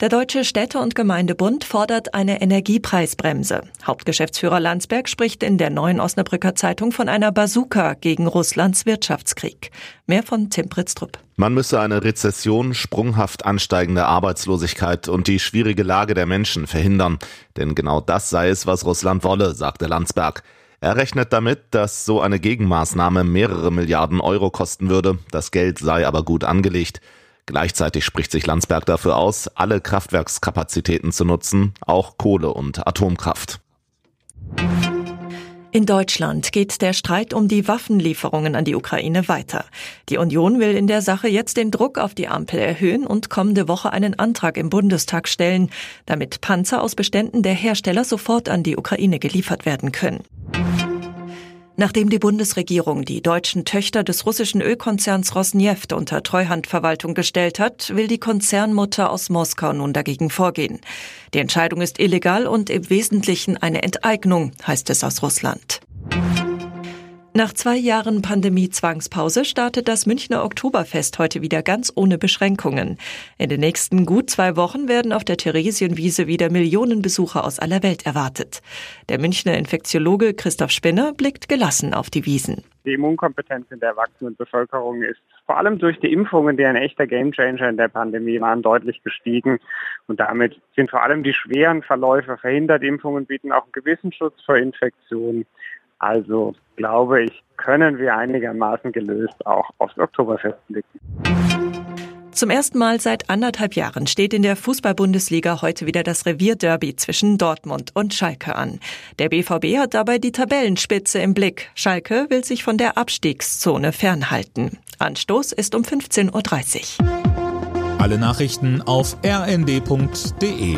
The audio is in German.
Der Deutsche Städte- und Gemeindebund fordert eine Energiepreisbremse. Hauptgeschäftsführer Landsberg spricht in der neuen Osnabrücker Zeitung von einer Bazooka gegen Russlands Wirtschaftskrieg. Mehr von Tim Pritztrup. Man müsse eine Rezession, sprunghaft ansteigende Arbeitslosigkeit und die schwierige Lage der Menschen verhindern. Denn genau das sei es, was Russland wolle, sagte Landsberg. Er rechnet damit, dass so eine Gegenmaßnahme mehrere Milliarden Euro kosten würde. Das Geld sei aber gut angelegt. Gleichzeitig spricht sich Landsberg dafür aus, alle Kraftwerkskapazitäten zu nutzen, auch Kohle und Atomkraft. In Deutschland geht der Streit um die Waffenlieferungen an die Ukraine weiter. Die Union will in der Sache jetzt den Druck auf die Ampel erhöhen und kommende Woche einen Antrag im Bundestag stellen, damit Panzer aus Beständen der Hersteller sofort an die Ukraine geliefert werden können. Nachdem die Bundesregierung die deutschen Töchter des russischen Ölkonzerns Rosneft unter Treuhandverwaltung gestellt hat, will die Konzernmutter aus Moskau nun dagegen vorgehen. Die Entscheidung ist illegal und im Wesentlichen eine Enteignung, heißt es aus Russland. Nach zwei Jahren Pandemie-Zwangspause startet das Münchner Oktoberfest heute wieder ganz ohne Beschränkungen. In den nächsten gut zwei Wochen werden auf der Theresienwiese wieder Millionen Besucher aus aller Welt erwartet. Der Münchner Infektiologe Christoph Spinner blickt gelassen auf die Wiesen. Die Immunkompetenz in der erwachsenen Bevölkerung ist vor allem durch die Impfungen, die ein echter Gamechanger in der Pandemie waren, deutlich gestiegen. Und damit sind vor allem die schweren Verläufe verhindert. Impfungen bieten auch einen gewissen Schutz vor Infektionen. Also glaube ich, können wir einigermaßen gelöst auch aufs Oktoberfest blicken. Zum ersten Mal seit anderthalb Jahren steht in der Fußball-Bundesliga heute wieder das Revierderby zwischen Dortmund und Schalke an. Der BVB hat dabei die Tabellenspitze im Blick. Schalke will sich von der Abstiegszone fernhalten. Anstoß ist um 15.30 Uhr. Alle Nachrichten auf rnd.de